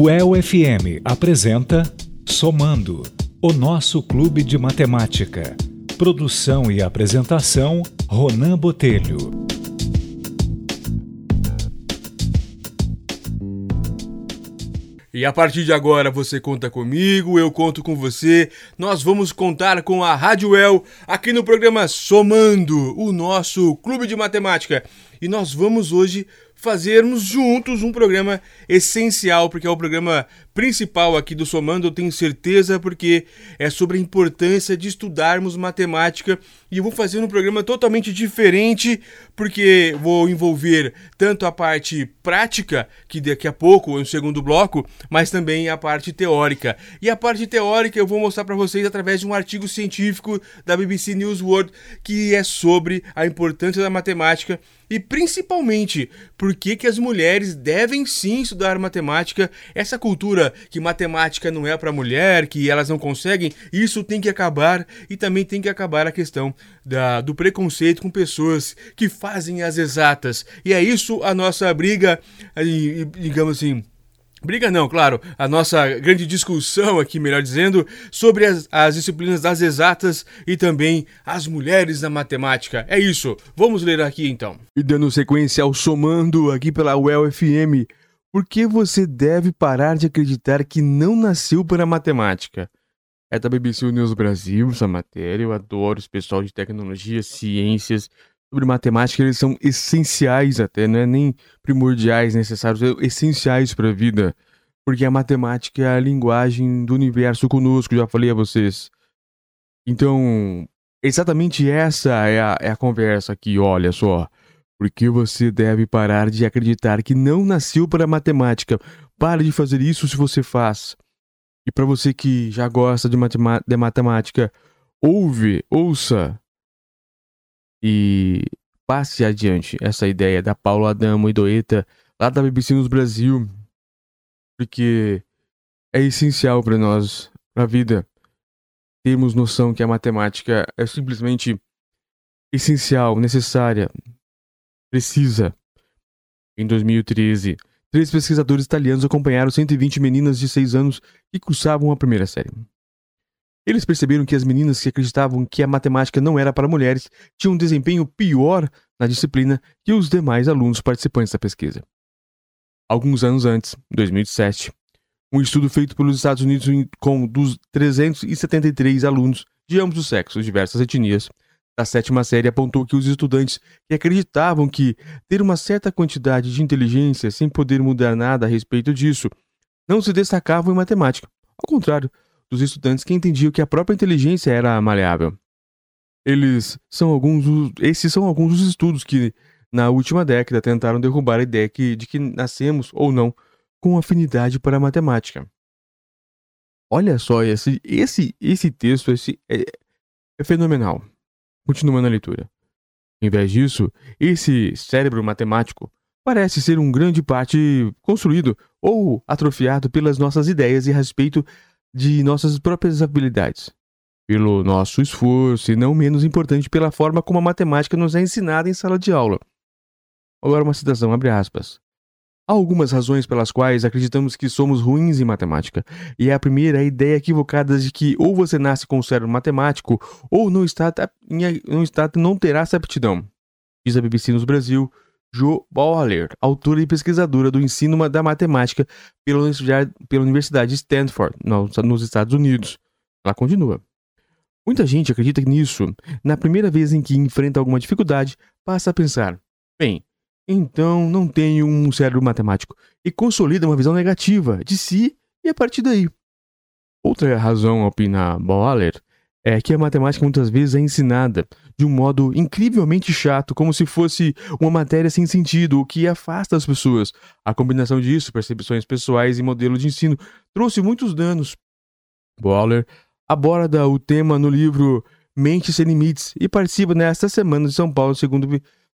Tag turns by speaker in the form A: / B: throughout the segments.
A: O EL-FM apresenta Somando, o nosso clube de matemática. Produção e apresentação, Ronan Botelho.
B: E a partir de agora você conta comigo, eu conto com você. Nós vamos contar com a Rádio El aqui no programa Somando, o nosso clube de matemática. E nós vamos hoje fazermos juntos um programa essencial, porque é o programa principal aqui do Somando, eu tenho certeza, porque é sobre a importância de estudarmos matemática e eu vou fazer um programa totalmente diferente, porque vou envolver tanto a parte prática, que daqui a pouco, no segundo bloco, mas também a parte teórica. E a parte teórica eu vou mostrar para vocês através de um artigo científico da BBC News World, que é sobre a importância da matemática e principalmente por que, que as mulheres devem sim estudar matemática, essa cultura que matemática não é para mulher, que elas não conseguem, isso tem que acabar e também tem que acabar a questão da, do preconceito com pessoas que fazem as exatas. E é isso a nossa briga, digamos assim Briga não, claro, a nossa grande discussão aqui, melhor dizendo, sobre as, as, disciplinas das exatas e também as mulheres na matemática. É isso, vamos ler aqui então. E dando sequência ao somando aqui pela UEL FM, por que você deve parar de acreditar que não nasceu para matemática? É da BBC News Brasil essa matéria, eu adoro esse pessoal de tecnologia, ciências, sobre matemática, eles são essenciais até, não é nem primordiais, necessários, é essenciais para a vida. Porque a matemática é a linguagem do universo conosco, já falei a vocês. Então, exatamente essa é a, é a conversa aqui, olha só. Porque você deve parar de acreditar que não nasceu para matemática. Pare de fazer isso se você faz. E para você que já gosta de, de matemática, ouve, ouça e passe adiante essa ideia da Paula Adamo e Doeta lá da BBC News Brasil, porque é essencial para nós, para a vida, termos noção que a matemática é simplesmente essencial, necessária, precisa. Em 2013, três pesquisadores italianos acompanharam 120 meninas de 6 anos que cursavam a primeira série. Eles perceberam que as meninas que acreditavam que a matemática não era para mulheres tinham um desempenho pior na disciplina que os demais alunos participantes da pesquisa. Alguns anos antes, em 2007, um estudo feito pelos Estados Unidos com dos 373 alunos de ambos os sexos, diversas etnias, da sétima série apontou que os estudantes que acreditavam que ter uma certa quantidade de inteligência sem poder mudar nada a respeito disso não se destacavam em matemática. Ao contrário, dos estudantes que entendiam que a própria inteligência era maleável. Eles são alguns esses são alguns dos estudos que na última década tentaram derrubar a ideia que, de que nascemos ou não com afinidade para a matemática. Olha só esse esse esse texto esse é, é fenomenal. Continuando a leitura. Em vez disso, esse cérebro matemático parece ser um grande parte construído ou atrofiado pelas nossas ideias a respeito de nossas próprias habilidades, pelo nosso esforço e não menos importante pela forma como a matemática nos é ensinada em sala de aula. Agora uma citação, abre aspas. Há algumas razões pelas quais acreditamos que somos ruins em matemática, e a primeira é a ideia equivocada de que ou você nasce com o cérebro matemático ou não está, não, está, não terá essa aptidão. Diz a BBC nos Brasil, Jo Baller, autora e pesquisadora do ensino da matemática pela Universidade, de Stanford, nos Estados Unidos. Ela continua. Muita gente acredita nisso. Na primeira vez em que enfrenta alguma dificuldade, passa a pensar: bem, então não tenho um cérebro matemático, e consolida uma visão negativa de si e a partir daí. Outra razão, opina Baller, é que a matemática muitas vezes é ensinada de um modo incrivelmente chato, como se fosse uma matéria sem sentido, o que afasta as pessoas. A combinação disso, percepções pessoais e modelo de ensino, trouxe muitos danos. Waller aborda o tema no livro Mente Sem Limites e participa nesta semana de São Paulo segundo,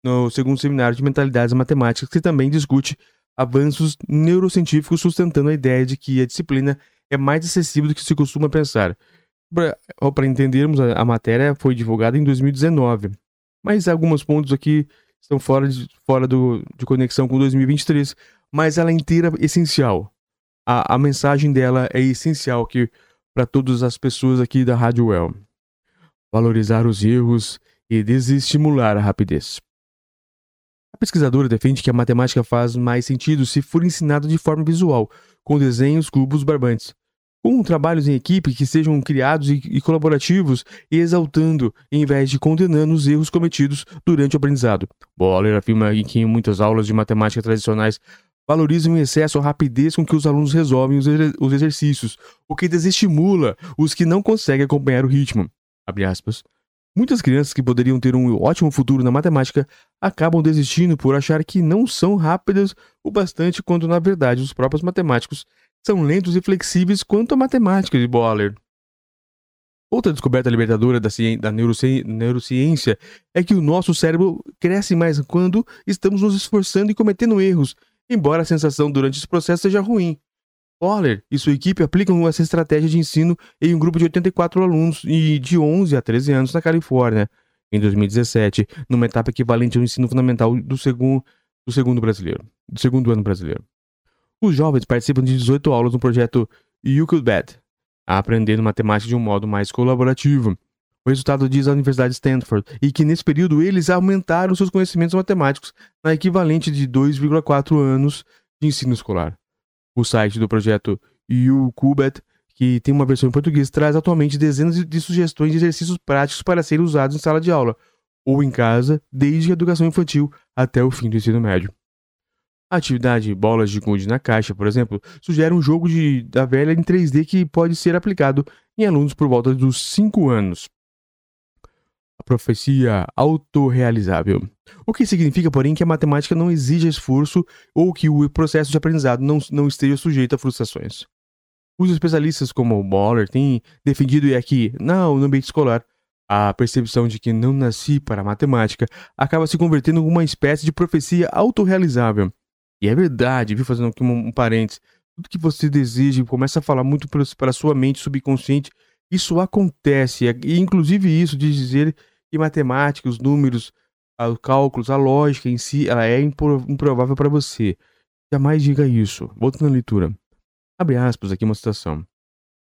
B: no segundo seminário de mentalidades matemáticas, que também discute avanços neurocientíficos sustentando a ideia de que a disciplina é mais acessível do que se costuma pensar. Para entendermos, a, a, matéria foi divulgada em 2019, mas alguns pontos aqui estão fora, de, fora do, de conexão com 2023, mas ela é inteira essencial. a, a mensagem dela é essencial aqui para todas as pessoas aqui da Rádio Well. Valorizar os erros e desestimular a rapidez. A pesquisadora defende que a matemática faz mais sentido se for ensinada de forma visual, com desenhos, cubos, barbantes, com trabalhos em equipe que sejam criados e, e colaborativos exaltando, em vez de condenando os erros cometidos durante o aprendizado. Boller afirma que em muitas aulas de matemática tradicionais valorizam em excesso a rapidez com que os alunos resolvem os, os exercícios, o que desestimula os que não conseguem acompanhar o ritmo. Muitas crianças que poderiam ter um ótimo futuro na matemática acabam desistindo por achar que não são rápidas o bastante quando na verdade os próprios matemáticos são lentos e flexíveis quanto a matemática de Boller. Outra descoberta libertadora da, da neuroci neurociência é que o nosso cérebro cresce mais quando estamos nos esforçando e cometendo erros, embora a sensação durante esse processo seja ruim. Boller e sua equipe aplicam essa estratégia de ensino em um grupo de 84 alunos de 11 a 13 anos na Califórnia, em 2017, numa etapa equivalente ao ensino fundamental do segundo, do segundo brasileiro, do segundo ano brasileiro. Os jovens participam de 18 aulas no projeto Euclid, aprendendo matemática de um modo mais colaborativo. O resultado diz a Universidade de Stanford, e que nesse período eles aumentaram seus conhecimentos matemáticos na equivalente de 2,4 anos de ensino escolar. O site do projeto Eucubet, que tem uma versão em português, traz atualmente dezenas de sugestões de exercícios práticos para serem usados em sala de aula ou em casa, desde a educação infantil até o fim do ensino médio. A atividade Bolas de Gude na Caixa, por exemplo, sugere um jogo de, da velha em 3D que pode ser aplicado em alunos por volta dos 5 anos. A profecia autorrealizável. O que significa, porém, que a matemática não exige esforço ou que o processo de aprendizado não, não esteja sujeito a frustrações. Os especialistas como o Boller têm defendido é que, não, no ambiente escolar, a percepção de que não nasci para a matemática acaba se convertendo em uma espécie de profecia autorrealizável e é verdade, viu? Fazendo aqui um, um parênteses. Tudo que você deseja e começa a falar muito para a sua mente subconsciente, isso acontece. E inclusive isso de dizer que matemática, os números, os cálculos, a lógica em si, ela é improvável para você. Jamais diga isso. Voltando à leitura. Abre aspas aqui uma citação.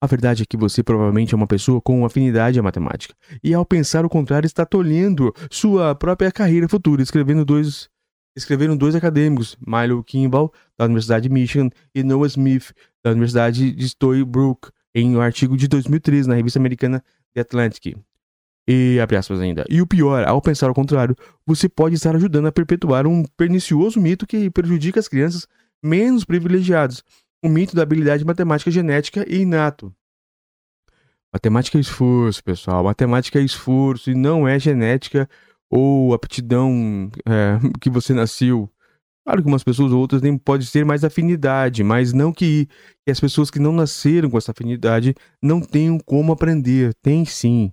B: A verdade é que você provavelmente é uma pessoa com afinidade à matemática. E ao pensar o contrário, está tolhendo sua própria carreira futura, escrevendo dois escreveram dois acadêmicos, Milo Kimball, da Universidade de Michigan, e Noah Smith, da Universidade de Storybrooke, em um artigo de 2013 na revista americana The Atlantic. E, abre aspas ainda, e o pior, ao pensar ao contrário, você pode estar ajudando a perpetuar um pernicioso mito que prejudica as crianças menos privilegiadas, o mito da habilidade matemática genética e inato. Matemática é esforço, pessoal. Matemática é esforço e não é genética ou aptidão é, que você nasceu. Claro que umas pessoas ou outras nem pode ser mais afinidade, mas não que, que as pessoas que não nasceram com essa afinidade não tenham como aprender. Tem sim.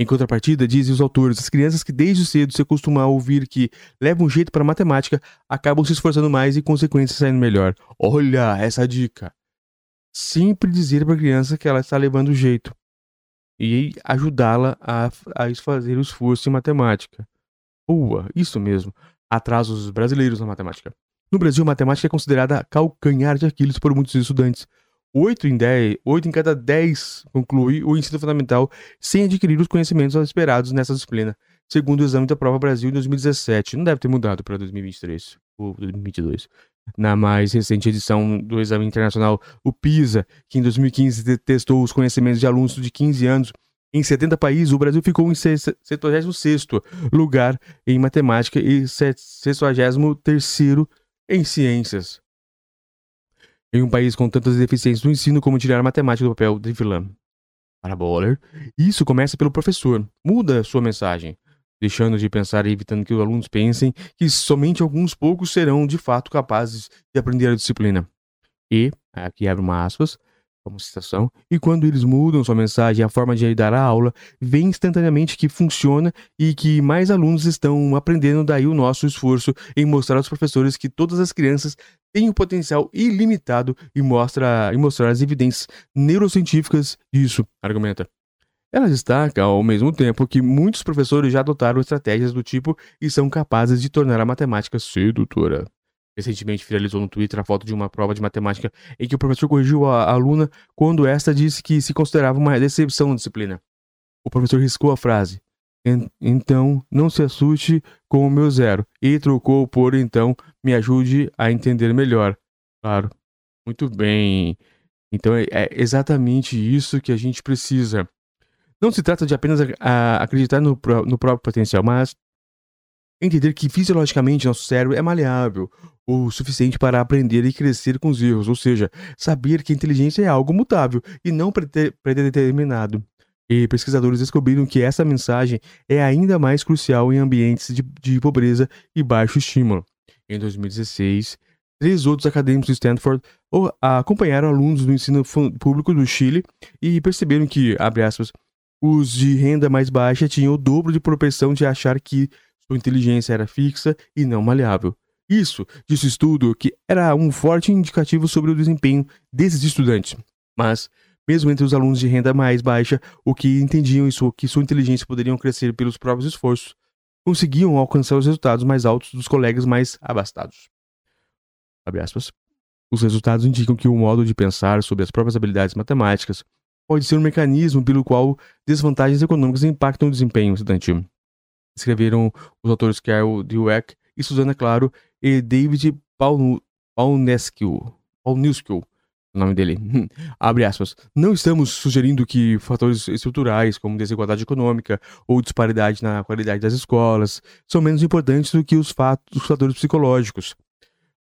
B: Em contrapartida, dizem os autores, as crianças que desde cedo se acostumam a ouvir que levam um jeito para matemática acabam se esforçando mais e, consequência, saindo melhor. Olha essa dica. Sempre dizer para a criança que ela está levando jeito e ajudá-la a, a fazer o esforço em matemática. Boa, isso mesmo. Atrasos brasileiros na matemática. No Brasil, matemática é considerada calcanhar de Aquiles por muitos estudantes. Oito em, dez, oito em cada dez conclui o ensino fundamental sem adquirir os conhecimentos esperados nessa disciplina, segundo o exame da Prova Brasil em 2017. Não deve ter mudado para 2023 ou 2022 na mais recente edição do Exame Internacional, o PISA, que em 2015 testou os conhecimentos de alunos de 15 anos em 70 países, o Brasil ficou em 76º lugar em matemática e 63º em ciências. Em um país com tantas deficiências no ensino como tirar a matemática do papel de vilã. Para Boller, isso começa pelo professor. Muda sua mensagem deixando de pensar e evitando que os alunos pensem que somente alguns poucos serão de fato capazes de aprender a disciplina. E, aqui abre uma aspas, como citação, e quando eles mudam sua mensagem e a forma de dar a aula, vê instantaneamente que funciona e que mais alunos estão aprendendo, daí o nosso esforço em mostrar aos professores que todas as crianças têm um potencial ilimitado e, mostra, e mostrar as evidências neurocientíficas disso, argumenta. Ela destaca, ao mesmo tempo, que muitos professores já adotaram estratégias do tipo e são capazes de tornar a matemática sedutora. Recentemente viralizou no Twitter a foto de uma prova de matemática em que o professor corrigiu a aluna quando esta disse que se considerava uma decepção na disciplina. O professor riscou a frase: então não se assuste com o meu zero, e trocou por então me ajude a entender melhor. Claro, muito bem. Então é, é exatamente isso que a gente precisa. Não se trata de apenas acreditar no, no próprio potencial, mas entender que fisiologicamente nosso cérebro é maleável o suficiente para aprender e crescer com os erros, ou seja, saber que a inteligência é algo mutável e não predeterminado. E pesquisadores descobriram que essa mensagem é ainda mais crucial em ambientes de, de pobreza e baixo estímulo. Em 2016, três outros acadêmicos de Stanford acompanharam alunos do ensino público do Chile e perceberam que, abre aspas, os de renda mais baixa tinham o dobro de propensão de achar que sua inteligência era fixa e não maleável. Isso, disse o estudo, que era um forte indicativo sobre o desempenho desses estudantes. Mas mesmo entre os alunos de renda mais baixa, o que entendiam isso, que sua inteligência poderiam crescer pelos próprios esforços, conseguiam alcançar os resultados mais altos dos colegas mais abastados. Os resultados indicam que o modo de pensar sobre as próprias habilidades matemáticas pode ser um mecanismo pelo qual desvantagens econômicas impactam o desempenho estudantil. Escreveram os autores Carol Dweck e Susana Claro e David Paulnescu, Paulnescu o nome dele, abre aspas, não estamos sugerindo que fatores estruturais, como desigualdade econômica ou disparidade na qualidade das escolas, são menos importantes do que os, fatos, os fatores psicológicos.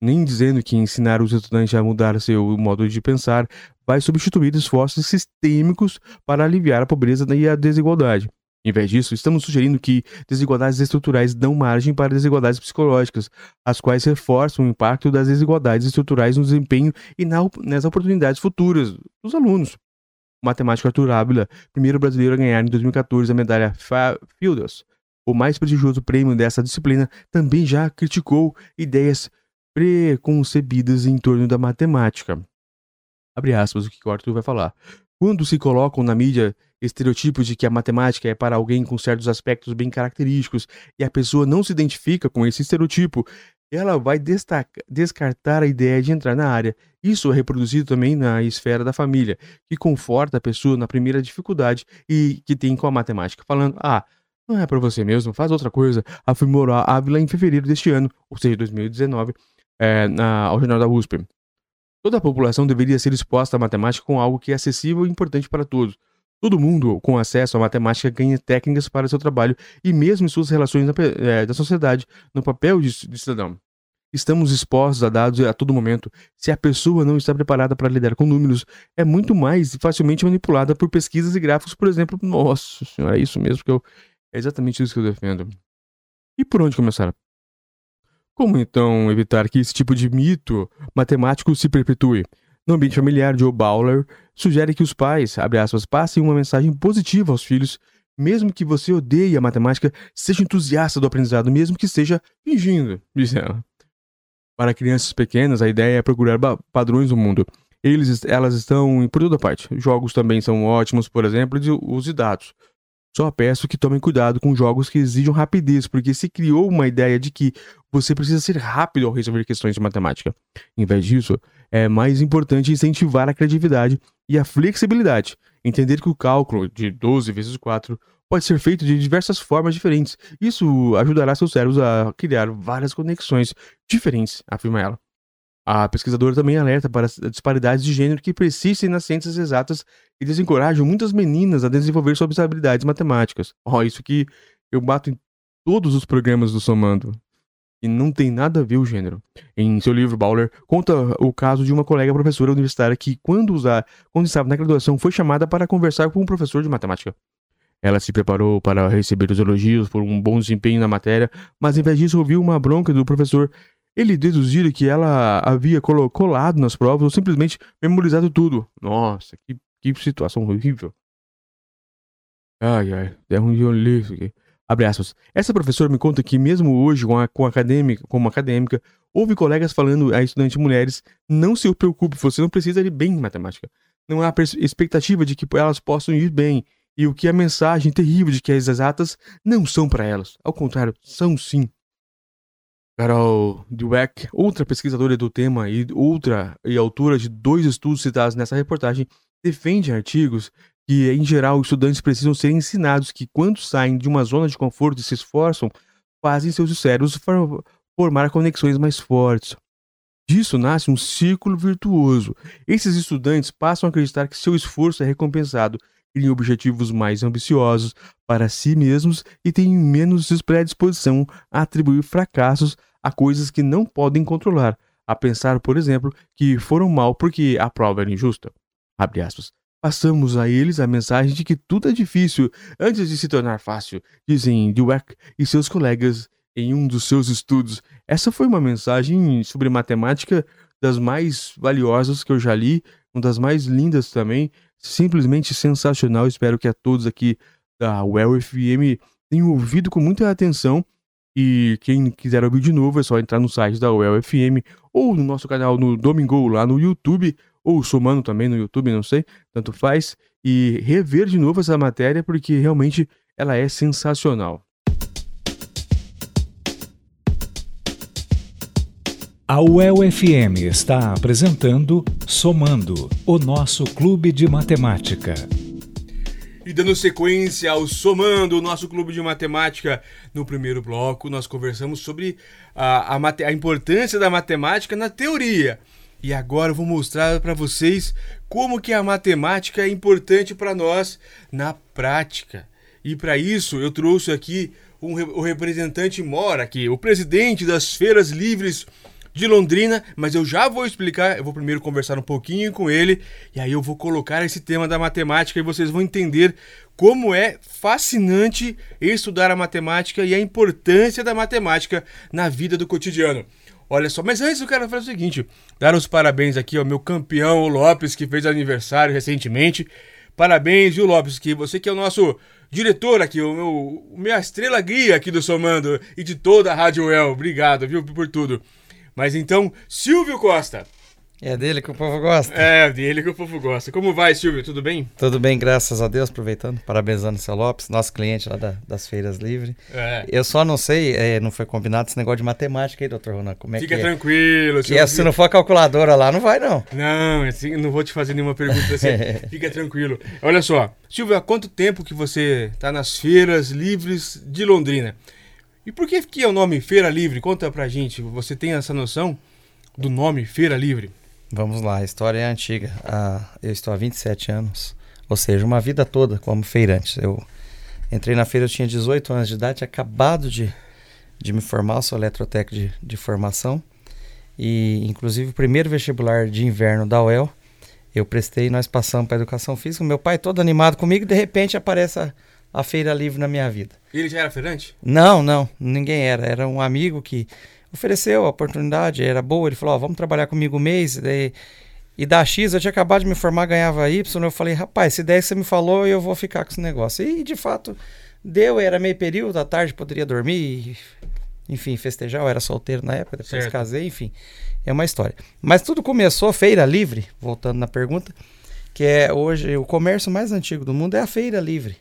B: Nem dizendo que ensinar os estudantes a mudar seu modo de pensar vai substituir esforços sistêmicos para aliviar a pobreza e a desigualdade. Em vez disso, estamos sugerindo que desigualdades estruturais dão margem para desigualdades psicológicas, as quais reforçam o impacto das desigualdades estruturais no desempenho e nas oportunidades futuras dos alunos. O matemático Arthur Ávila, primeiro brasileiro a ganhar em 2014 a medalha Fields, o mais prestigioso prêmio dessa disciplina, também já criticou ideias preconcebidas em torno da matemática. Abre aspas o que o Arthur vai falar. Quando se colocam na mídia estereotipos de que a matemática é para alguém com certos aspectos bem característicos e a pessoa não se identifica com esse estereotipo, ela vai descartar a ideia de entrar na área. Isso é reproduzido também na esfera da família, que conforta a pessoa na primeira dificuldade e que tem com a matemática, falando: ah, não é para você mesmo, faz outra coisa, afirmou a Ávila em fevereiro deste ano, ou seja, 2019, é, na, ao Jornal da USP. Toda a população deveria ser exposta à matemática com algo que é acessível e importante para todos. Todo mundo com acesso à matemática ganha técnicas para seu trabalho e mesmo em suas relações na, é, da sociedade, no papel de, de cidadão. Estamos expostos a dados a todo momento. Se a pessoa não está preparada para lidar com números, é muito mais facilmente manipulada por pesquisas e gráficos, por exemplo. Nossa senhora, é isso mesmo que eu. É exatamente isso que eu defendo. E por onde começar? Como então evitar que esse tipo de mito matemático se perpetue? No ambiente familiar, Joe Bowler sugere que os pais, aspas, passem uma mensagem positiva aos filhos, mesmo que você odeie a matemática, seja entusiasta do aprendizado, mesmo que seja fingindo, diz ela. Para crianças pequenas, a ideia é procurar padrões no mundo. Eles, elas estão por toda parte. Jogos também são ótimos, por exemplo, e os de dados. Só peço que tomem cuidado com jogos que exijam rapidez, porque se criou uma ideia de que você precisa ser rápido ao resolver questões de matemática. Em vez disso, é mais importante incentivar a criatividade e a flexibilidade. Entender que o cálculo de 12 vezes 4 pode ser feito de diversas formas diferentes. Isso ajudará seus cérebros a criar várias conexões diferentes, afirma ela. A pesquisadora também alerta para as disparidades de gênero que persistem nas ciências exatas e desencorajam muitas meninas a desenvolver suas habilidades matemáticas. Ó, oh, isso que eu bato em todos os programas do Somando. E não tem nada a ver o gênero. Em seu livro, Bowler conta o caso de uma colega professora universitária que, quando, usar, quando estava na graduação, foi chamada para conversar com um professor de matemática. Ela se preparou para receber os elogios por um bom desempenho na matéria, mas em vez disso ouviu uma bronca do professor ele deduziu que ela havia colado nas provas ou simplesmente memorizado tudo. Nossa, que, que situação horrível. Ai, ai, é um de isso aqui. Abre aspas. Essa professora me conta que mesmo hoje, com a, com a acadêmica, como acadêmica, houve colegas falando a estudantes mulheres, não se preocupe, você não precisa ir bem em matemática. Não há expectativa de que elas possam ir bem. E o que é a mensagem terrível de que as exatas não são para elas. Ao contrário, são sim. Carol Dweck, outra pesquisadora do tema e outra e autora de dois estudos citados nessa reportagem, defende artigos que, em geral, os estudantes precisam ser ensinados que, quando saem de uma zona de conforto e se esforçam, fazem seus cérebros formar conexões mais fortes. Disso nasce um círculo virtuoso. Esses estudantes passam a acreditar que seu esforço é recompensado, criam objetivos mais ambiciosos para si mesmos e têm menos predisposição a atribuir fracassos a coisas que não podem controlar, a pensar, por exemplo, que foram mal porque a prova era injusta. Passamos a eles a mensagem de que tudo é difícil antes de se tornar fácil, dizem Dweck e seus colegas em um dos seus estudos. Essa foi uma mensagem sobre matemática das mais valiosas que eu já li, uma das mais lindas também, simplesmente sensacional. Espero que a todos aqui da Well tenham ouvido com muita atenção. E quem quiser ouvir de novo é só entrar no site da FM ou no nosso canal no Domingo lá no YouTube, ou somando também no YouTube, não sei, tanto faz, e rever de novo essa matéria porque realmente ela é sensacional.
A: A UEL FM está apresentando Somando, o nosso clube de matemática.
B: E dando sequência ao Somando, o nosso clube de matemática, no primeiro bloco nós conversamos sobre a, a, a importância da matemática na teoria. E agora eu vou mostrar para vocês como que a matemática é importante para nós na prática. E para isso eu trouxe aqui um, o representante mora aqui, o presidente das feiras livres de Londrina, mas eu já vou explicar, eu vou primeiro conversar um pouquinho com ele e aí eu vou colocar esse tema da matemática e vocês vão entender como é fascinante estudar a matemática e a importância da matemática na vida do cotidiano. Olha só, mas antes eu quero fazer o seguinte: dar os parabéns aqui ao meu campeão Lopes, que fez aniversário recentemente. Parabéns, viu, Lopes, que você que é o nosso diretor aqui, o meu, minha estrela guia aqui do Somando e de toda a Rádio El. Obrigado, viu, por tudo. Mas então, Silvio Costa.
C: É dele que o povo gosta.
B: É, dele que o povo gosta. Como vai, Silvio? Tudo bem?
C: Tudo bem, graças a Deus. Aproveitando, parabenizando o seu Lopes, nosso cliente lá da, das feiras livres. É. Eu só não sei, é, não foi combinado esse negócio de matemática aí, doutor Ronan. Como é
B: Fica
C: que
B: é? tranquilo.
C: É, se não for a calculadora lá, não vai não.
B: Não, assim, não vou te fazer nenhuma pergunta assim. Fica tranquilo. Olha só, Silvio, há quanto tempo que você está nas feiras livres de Londrina? E por que que é o nome Feira Livre? Conta pra gente. Você tem essa noção do nome Feira Livre?
C: Vamos lá, a história é antiga. Ah, eu estou há 27 anos, ou seja, uma vida toda como feirante. Eu entrei na feira, eu tinha 18 anos de idade, acabado de, de me formar, sou eletrotécnico de, de formação. E, inclusive, o primeiro vestibular de inverno da UEL, eu prestei nós passamos para educação física. Meu pai todo animado comigo, de repente aparece a, a feira livre na minha vida.
B: E ele já era feirante?
C: Não, não, ninguém era. Era um amigo que ofereceu a oportunidade, era boa. Ele falou: oh, vamos trabalhar comigo um mês. E, e da X, eu tinha acabado de me formar, ganhava Y. Eu falei: rapaz, se der que você me falou, eu vou ficar com esse negócio. E de fato, deu, era meio período, à tarde poderia dormir. enfim, festejar. Eu era solteiro na época, depois certo. casei, enfim. É uma história. Mas tudo começou, feira livre, voltando na pergunta, que é hoje o comércio mais antigo do mundo é a feira livre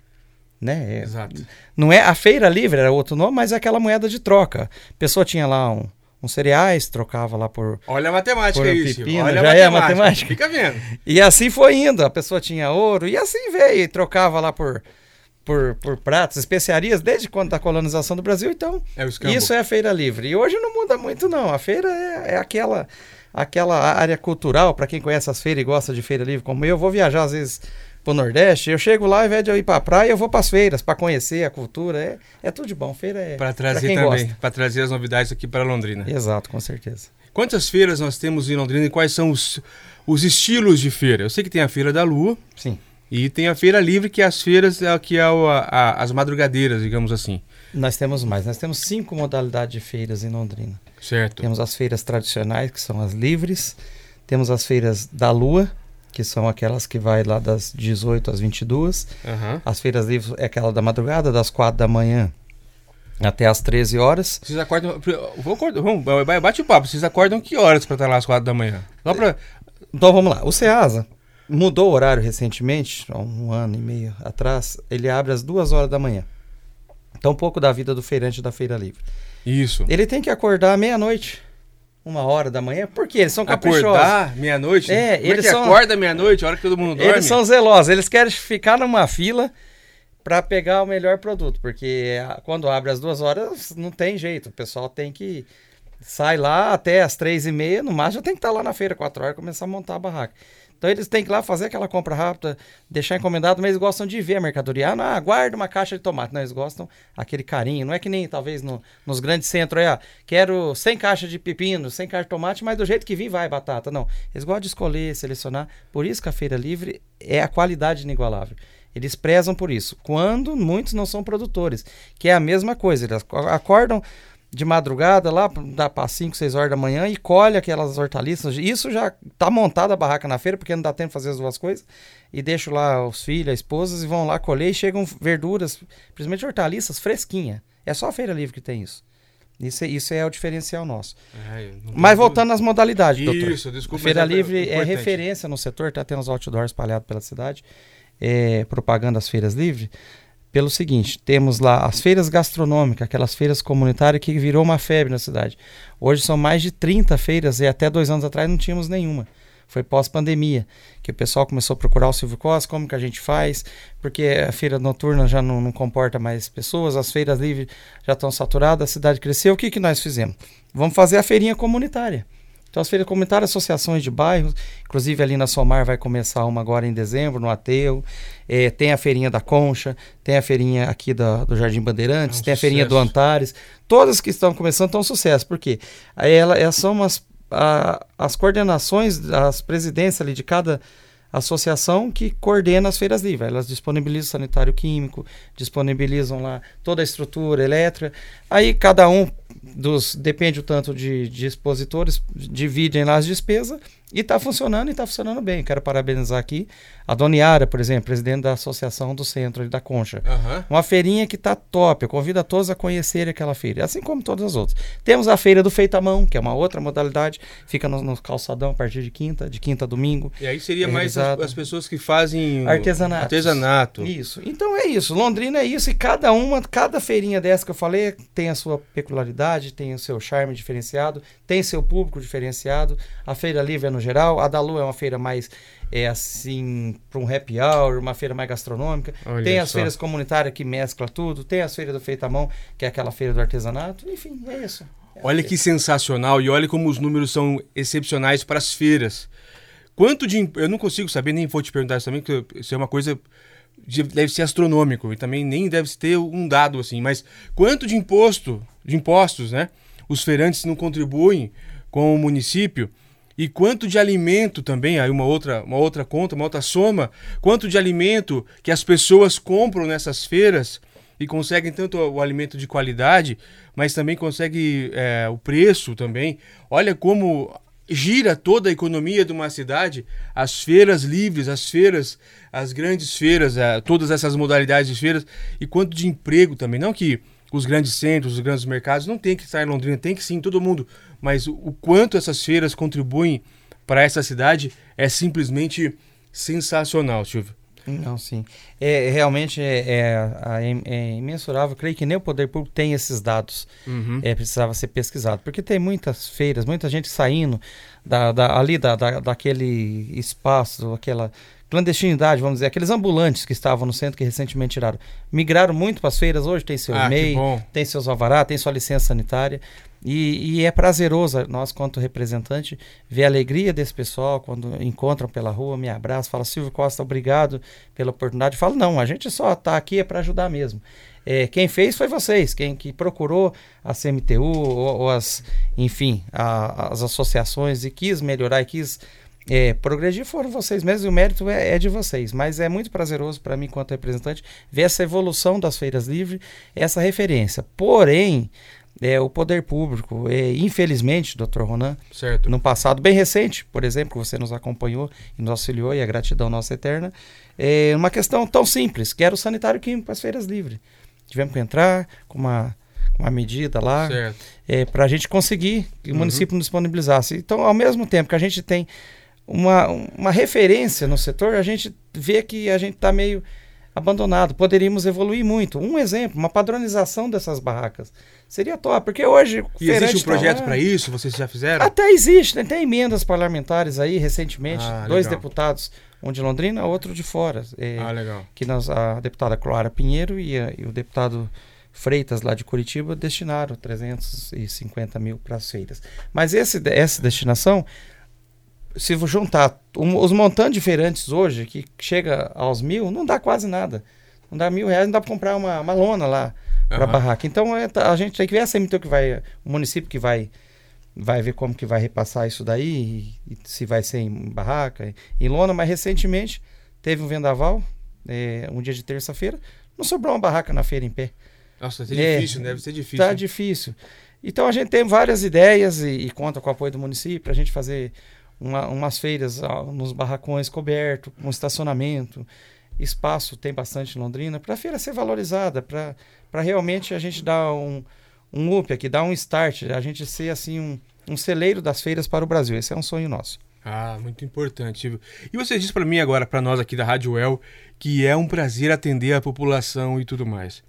C: né?
B: É, Exato.
C: Não é a feira livre era outro nome, mas é aquela moeda de troca. A pessoa tinha lá um, uns cereais, trocava lá por
B: Olha a matemática isso.
C: Pepino,
B: Olha
C: já
B: a
C: é
B: matemática.
C: a matemática.
B: Fica vendo.
C: E assim foi indo. A pessoa tinha ouro e assim veio e trocava lá por por, por pratos, especiarias desde quando da colonização do Brasil. Então,
B: é
C: isso é a feira livre. E hoje não muda muito não. A feira é, é aquela aquela área cultural para quem conhece as feiras e gosta de feira livre como eu. Vou viajar às vezes pro Nordeste, eu chego lá, ao invés de eu ir pra praia, eu vou pras feiras para conhecer a cultura. É, é tudo de bom. Feira é.
B: Para trazer também, para trazer as novidades aqui para Londrina.
C: Exato, com certeza.
B: Quantas feiras nós temos em Londrina e quais são os, os estilos de feira? Eu sei que tem a Feira da Lua.
C: Sim.
B: E tem a Feira Livre, que é as feiras, é, que é a, a, as madrugadeiras, digamos assim.
C: Nós temos mais. Nós temos cinco modalidades de feiras em Londrina.
B: Certo.
C: Temos as feiras tradicionais, que são as livres. Temos as feiras da Lua, que são aquelas que vai lá das 18 às 22.
B: Uhum.
C: As feiras livres é aquela da madrugada, das 4 da manhã até às 13 horas.
B: Vocês acordam. Vou acordar, vamos, bate o papo. Vocês acordam que horas para estar lá às 4 da manhã? Só pra...
C: Então vamos lá. O Ceasa mudou o horário recentemente, há um ano e meio atrás. Ele abre às 2 horas da manhã. Então, um pouco da vida do feirante da Feira Livre.
B: Isso.
C: Ele tem que acordar meia-noite, uma hora da manhã, porque eles são caprichosos.
B: Acordar meia-noite?
C: É,
B: Como é
C: eles
B: que
C: são-
B: acorda meia-noite, a hora que todo mundo dorme?
C: Eles são zelosos, eles querem ficar numa fila para pegar o melhor produto, porque quando abre às duas horas não tem jeito, o pessoal tem que sai lá até às três e meia, no máximo já tem que estar lá na feira quatro horas começar a montar a barraca. Então eles têm que ir lá fazer aquela compra rápida, deixar encomendado, mas eles gostam de ver a mercadoria. Ah, não, aguarda uma caixa de tomate. Não, eles gostam aquele carinho. Não é que nem talvez no- nos grandes centros aí, ah, quero 100 caixas de pepino, 100 caixas de tomate, mas do jeito que vir vai batata. Não, eles gostam de escolher, selecionar. Por isso que a feira livre é a qualidade inigualável. Eles prezam por isso. Quando muitos não são produtores, que é a mesma coisa. Eles aco- acordam de madrugada lá, dá para 5, 6 horas da manhã e colhe aquelas hortaliças. Isso já tá montada a barraca na feira, porque não dá tempo de fazer as duas coisas. E deixo lá os filhos, as esposas, e vão lá colher e chegam verduras, principalmente hortaliças, fresquinha. É só a feira livre que tem isso. Isso, é- isso é o diferencial nosso.
B: É,
C: Mas
B: dúvida.
C: voltando às modalidades, doutor.
B: Isso, desculpa.
C: Feira
B: é
C: Livre é
B: importante.
C: referência no setor, tá tendo os outdoors espalhados pela cidade, é, propagando as feiras livres. Pelo seguinte, temos lá as feiras gastronômicas, aquelas feiras comunitárias que virou uma febre na cidade. Hoje são mais de 30 feiras e até dois anos atrás não tínhamos nenhuma. Foi pós-pandemia, que o pessoal começou a procurar o Silvio Costa, como que a gente faz, porque a feira noturna já não, não comporta mais pessoas, as feiras livres já estão saturadas, a cidade cresceu. O que, que nós fizemos? Vamos fazer a feirinha comunitária. Então, as feiras comunitárias, associações de bairros, inclusive ali na Somar vai começar uma agora em dezembro, no Ateu. Eh, tem a feirinha da Concha, tem a feirinha aqui da- do Jardim Bandeirantes,
B: É um
C: tem a feirinha do. Antares. Todas que estão começando estão um sucesso. Por quê? Aí ela, elas são as, a- as coordenações, as presidências ali de cada associação que coordena as feiras livres. Elas disponibilizam sanitário químico, disponibilizam lá toda a estrutura elétrica. Aí cada um dos depende o tanto de, de expositores dividem lá as despesas e está funcionando e está funcionando bem. Quero parabenizar aqui a Dona Yara, por exemplo, presidente da associação do centro da Concha.
B: Aham.
C: Uma feirinha que tá top. Eu convido a todos a conhecerem aquela feira, assim como todas as outras. Temos a feira do feito à mão, que é uma outra modalidade, fica no, no calçadão a partir de quinta, de quinta a domingo.
B: E aí seria
C: É
B: mais as, as pessoas que fazem
C: Artesanato.
B: artesanato.
C: Isso. Então é isso. Londrina é isso. E cada uma, cada feirinha dessa que eu falei tem a sua peculiaridade, tem o seu charme diferenciado, tem seu público diferenciado. A feira livre é no geral. A da Lu é uma feira mais, é assim, para um happy hour, uma feira mais gastronômica.
B: Olha
C: tem as
B: só.
C: feiras comunitárias que mescla tudo. Tem as feiras do feito à mão, que é aquela feira do artesanato. Enfim, é isso. É
B: Olha que sensacional e olha como os números são excepcionais para as feiras. Quanto de. Eu não consigo saber, nem vou te perguntar isso também, porque isso é uma coisa. de- deve ser astronômico e também nem deve ter um dado assim, mas quanto de imposto, de impostos, né? Os feirantes não contribuem com o município e quanto de alimento também, aí uma outra, uma outra conta, uma outra soma, quanto de alimento que as pessoas compram nessas feiras e conseguem tanto o alimento de qualidade, mas também consegue é, o preço também. Olha como gira toda a economia de uma cidade, as feiras livres, as feiras, as grandes feiras, é, todas essas modalidades de feiras e quanto de emprego também. Não que os grandes centros, os grandes mercados não tem que estar em Londrina, tem que sim, todo mundo, mas o, o quanto essas feiras contribuem para essa cidade é simplesmente sensacional, Silvio.
C: Não, sim. É, realmente é, é, é imensurável. Creio que nem o poder público tem esses dados.
B: Uhum.
C: É, precisava ser pesquisado. Porque tem muitas feiras, muita gente saindo da, da- ali da, da, daquele espaço, aquela clandestinidade, vamos dizer, aqueles ambulantes que estavam no centro que recentemente tiraram. Migraram muito para as feiras, hoje tem seu
B: Ah,
C: MEI, tem seus alvará, tem sua licença sanitária. E, e é prazeroso, nós, quanto representante, ver a alegria desse pessoal quando encontram pela rua, me abraçam, fala Silvio Costa, obrigado pela oportunidade. Falo, não, a gente só está aqui é para ajudar mesmo. É, quem fez foi vocês, quem que procurou a CMTU ou, ou as, enfim, a- as associações e quis melhorar e quis é, progredir foram vocês mesmos e o mérito é, é de vocês. Mas é muito prazeroso para mim, quanto representante, ver essa evolução das feiras livres, essa referência. Porém, é, o poder público, é, infelizmente, doutor Ronan,
B: Certo.
C: no passado bem recente, por exemplo, que você nos acompanhou e nos auxiliou, e a gratidão nossa eterna, é uma questão tão simples, que era o sanitário químico para as feiras livres. Tivemos que entrar com uma, uma medida lá, é, para a gente conseguir que o
B: Uhum.
C: município nos disponibilizasse. Então, ao mesmo tempo que a gente tem uma, uma referência no setor, a gente vê que a gente está meio abandonado. Poderíamos evoluir muito. Um exemplo, uma padronização dessas barracas. Seria top, porque hoje.
B: E existe um projeto tá para isso? Vocês já fizeram?
C: Até existe, né? tem emendas parlamentares aí recentemente. Ah, dois deputados, um de Londrina, outro de fora.
B: É, ah, legal.
C: Que nós, a deputada Clara Pinheiro e, a, e o deputado Freitas, lá de Curitiba, destinaram 350 mil para as feiras. Mas esse, essa destinação se juntar um, os montantes de feirantes hoje, que chega aos mil, não dá quase nada. Não dá mil reais, não dá para comprar uma, uma lona lá para uhum. barraca. Então é, tá, a gente tem que ver a CMTU que vai, o município que vai vai ver como que vai repassar isso daí, e, e se vai ser em barraca, em lona, mas recentemente teve um vendaval, é, um dia de terça-feira, não sobrou uma barraca na feira em pé.
B: Nossa, é, é difícil, deve ser difícil.
C: Tá difícil. Então a gente tem várias ideias e, e conta com o apoio do município para a gente fazer uma, umas feiras ó, nos barracões cobertos, com estacionamento, espaço tem bastante em Londrina, para a feira ser valorizada, para realmente a gente dar um, um up aqui, dar um start, a gente ser assim um, um celeiro das feiras para o Brasil. Esse é um sonho nosso.
B: Ah, muito importante. E você disse para mim agora, para nós aqui da Rádio El, que é um prazer atender a população e tudo mais.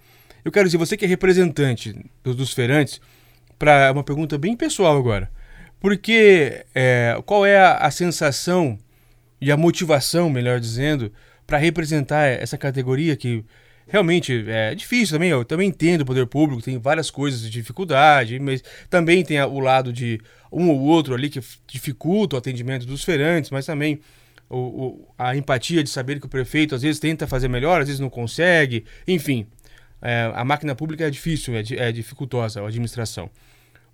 B: Eu quero dizer, você que é representante dos, dos feirantes, para uma pergunta bem pessoal agora. Porque é, qual é a, a, sensação e a motivação, melhor dizendo, para representar essa categoria que realmente é difícil também. Eu também entendo o poder público, tem várias coisas de dificuldade, mas também tem o lado de um ou outro ali que dificulta o atendimento dos feirantes, mas também o, o, a empatia de saber que o prefeito às vezes tenta fazer melhor, às vezes não consegue, enfim. É, a máquina pública é difícil, é, é dificultosa a administração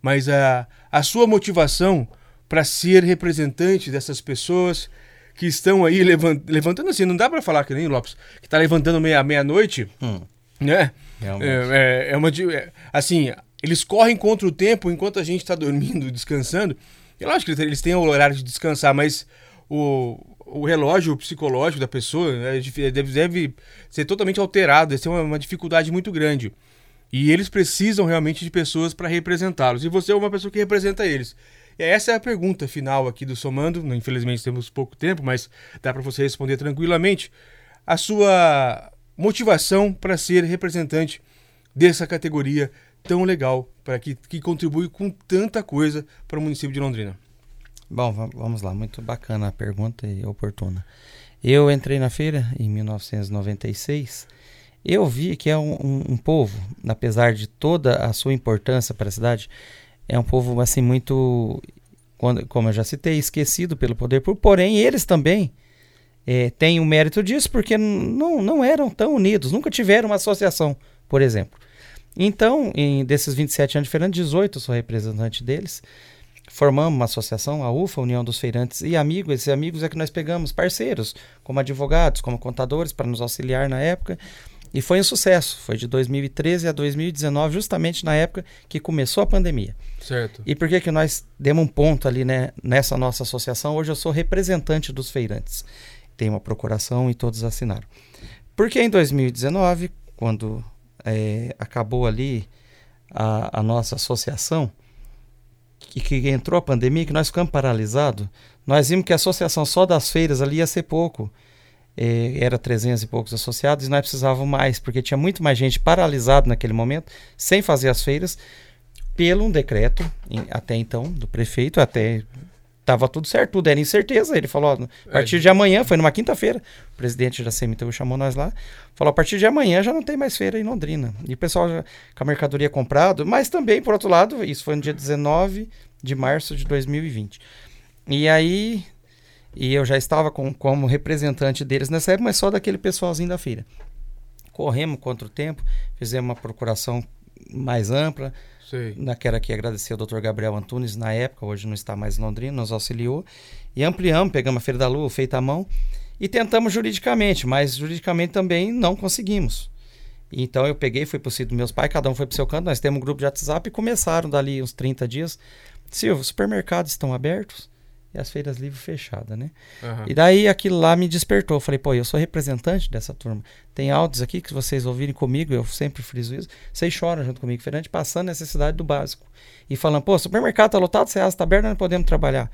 B: mas a, a sua motivação para ser representante dessas pessoas que estão aí levant, levantando assim, não dá para falar que nem Lopes, que está levantando meia, meia-noite, hum. né? É, é, é, uma. É, assim, eles correm contra o tempo enquanto a gente está dormindo, descansando. E lógico que eles têm o horário de descansar, mas o, o relógio psicológico da pessoa né, deve, deve ser totalmente alterado, deve ser uma, uma dificuldade muito grande. E eles precisam realmente de pessoas para representá-los. E você é uma pessoa que representa eles. E essa é a pergunta final aqui do Somando. Infelizmente temos pouco tempo, mas dá para você responder tranquilamente. A sua motivação para ser representante dessa categoria tão legal, para que, que contribui com tanta coisa para o município de Londrina.
C: Bom, vamos lá. Muito bacana a pergunta e oportuna. Eu entrei na feira em 1996 eu vi que é um, um, um, povo, apesar de toda a sua importância para a cidade, é um povo assim muito, como eu já citei, esquecido pelo poder público, porém eles também é, têm o mérito disso porque não, não eram tão unidos, nunca tiveram uma associação, por exemplo. Então, em, desses 27 anos Fernando, 18 eu sou representante deles. Formamos uma associação, a UFA, União dos Feirantes e Amigos. Esses amigos é que nós pegamos parceiros, como advogados, como contadores, para nos auxiliar na época. E foi um sucesso. Foi de 2013 a 2019, justamente na época que começou a pandemia.
B: Certo.
C: E por que, que nós demos um ponto ali né, nessa nossa associação? Hoje eu sou representante dos feirantes. Tem uma procuração e todos assinaram. Porque em 2019, quando é, acabou ali a, a nossa associação, que, que entrou a pandemia, que nós ficamos paralisados, nós vimos que a associação só das feiras ali ia ser pouco eh, era 300 e poucos associados, e nós precisávamos mais, porque tinha muito mais gente paralisada naquele momento, sem fazer as feiras, pelo um decreto, em, até então, do prefeito, até estava tudo certo, tudo era incerteza. Ele falou: ó, a partir é. de amanhã, foi numa quinta-feira, o presidente da CMTU chamou nós lá, falou: a partir de amanhã já não tem mais feira em Londrina. E o pessoal já, com a mercadoria comprado, mas também, por outro lado, isso foi no dia 19 de março de 2020. E aí e eu já estava com, como representante deles nessa época, mas só daquele pessoalzinho da feira. Corremos contra o tempo, fizemos uma procuração mais ampla.
B: Sei.
C: Quero aqui agradecer ao Dr. Gabriel Antunes, na época, hoje não está mais em Londrina, nos auxiliou. E ampliamos, pegamos a Feira da Lua, feita à mão, e tentamos juridicamente, mas juridicamente também não conseguimos. Então eu peguei, fui para o sítio dos meus pais, cada um foi para o seu canto, nós temos um grupo de WhatsApp e começaram dali uns 30 dias. Silvio, os supermercados estão abertos? E as feiras livres fechadas, né? Uhum. E daí aquilo lá me despertou. Eu falei, pô, eu sou representante dessa turma. Tem áudios aqui que vocês ouvirem comigo, eu sempre friso isso. Vocês choram junto comigo, feirante, passando necessidade do básico. E falando, pô, supermercado tá lotado, Ceasa tá aberto, não podemos trabalhar.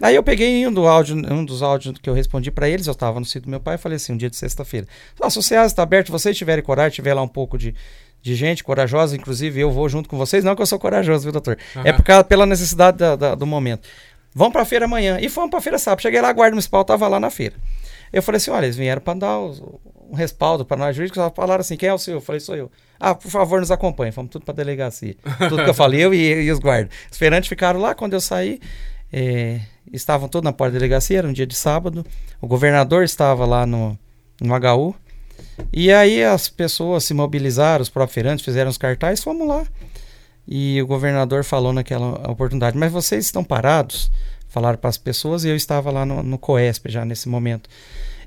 C: Aí eu peguei um, do áudio, um dos áudios que eu respondi para eles, eu estava no sítio do meu pai, e falei assim, um dia de sexta-feira. Nosso SEAS está aberto, se vocês tiverem coragem, tiver lá um pouco de, de gente corajosa, inclusive eu vou junto com vocês, não que eu sou corajoso, viu, doutor? Uhum. É por causa, pela necessidade da, da, do momento. Vamos para a feira amanhã. E fomos para a feira sábado. Cheguei lá, a guarda municipal estava lá na feira. Eu falei assim, olha, eles vieram para dar um respaldo para nós jurídicos, falaram assim, quem é o senhor? Eu falei, sou eu. Ah, por favor, nos acompanhe. Fomos tudo para delegacia. Tudo que eu falei, eu e, e os guardas. Os feirantes ficaram lá, quando eu saí, é, estavam todos na porta da delegacia, era um dia de sábado. O governador estava lá no, no HU. E aí as pessoas se mobilizaram, os próprios feirantes fizeram os cartazes, fomos lá. E o governador falou naquela oportunidade, mas vocês estão parados? Falaram para as pessoas e eu estava lá no, no COESP já nesse momento.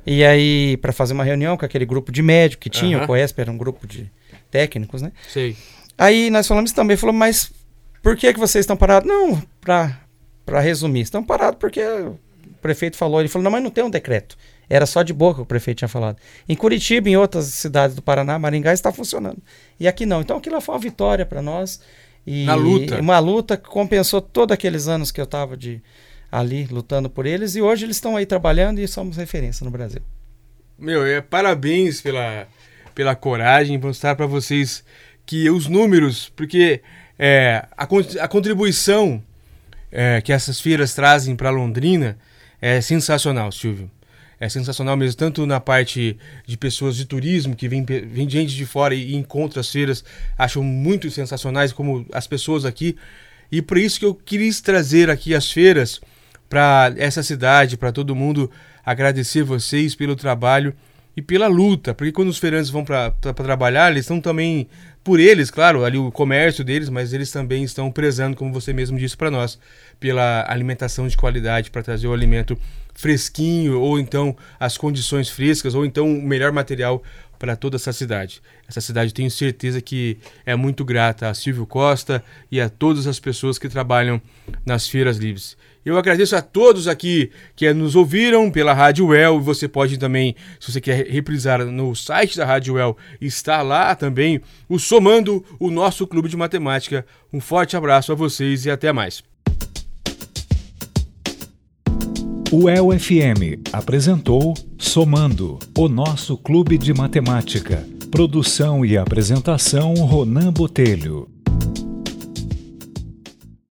C: E aí, para fazer uma reunião com aquele grupo de médico que tinha, uhum. o COESP era um grupo de técnicos, né?
B: Sei.
C: Aí nós falamos também, falou, mas por que, que vocês estão parados? Não, para para resumir, estão parados porque o prefeito falou, ele falou, não, mas não tem um decreto. Era só de boca que o prefeito tinha falado. Em Curitiba, em outras cidades do Paraná, Maringá, está funcionando. E aqui não. Então aquilo foi uma vitória para nós. E
B: Na luta.
C: Uma luta que compensou todos aqueles anos que eu estava de ali lutando por eles. E hoje eles estão aí trabalhando e somos referência no Brasil.
B: Meu, é, parabéns pela, pela coragem. Vou mostrar para vocês que os números, porque é, a, a contribuição é, que essas feiras trazem para Londrina é sensacional, Silvio. É sensacional mesmo, tanto na parte de pessoas de turismo, que vem, vem gente de fora e, e encontra as feiras, acham muito sensacionais, como as pessoas aqui. E por isso que eu quis trazer aqui as feiras para essa cidade, para todo mundo agradecer vocês pelo trabalho e pela luta, porque quando os feirantes vão para trabalhar, eles estão também por eles, claro, ali o comércio deles, mas eles também estão prezando, como você mesmo disse para nós, pela alimentação de qualidade, para trazer o alimento fresquinho, ou então as condições frescas, ou então o melhor material para toda essa cidade. Essa cidade tenho certeza que é muito grata a Silvio Costa e a todas as pessoas que trabalham nas feiras livres. Eu agradeço a todos aqui que nos ouviram pela Rádio Well. Você pode também, se você quer reprisar no site da Rádio Well, está lá também o Somando, o nosso clube de matemática. Um forte abraço a vocês e até mais.
A: O El FM apresentou Somando, o nosso clube de matemática. Produção e apresentação Ronan Botelho.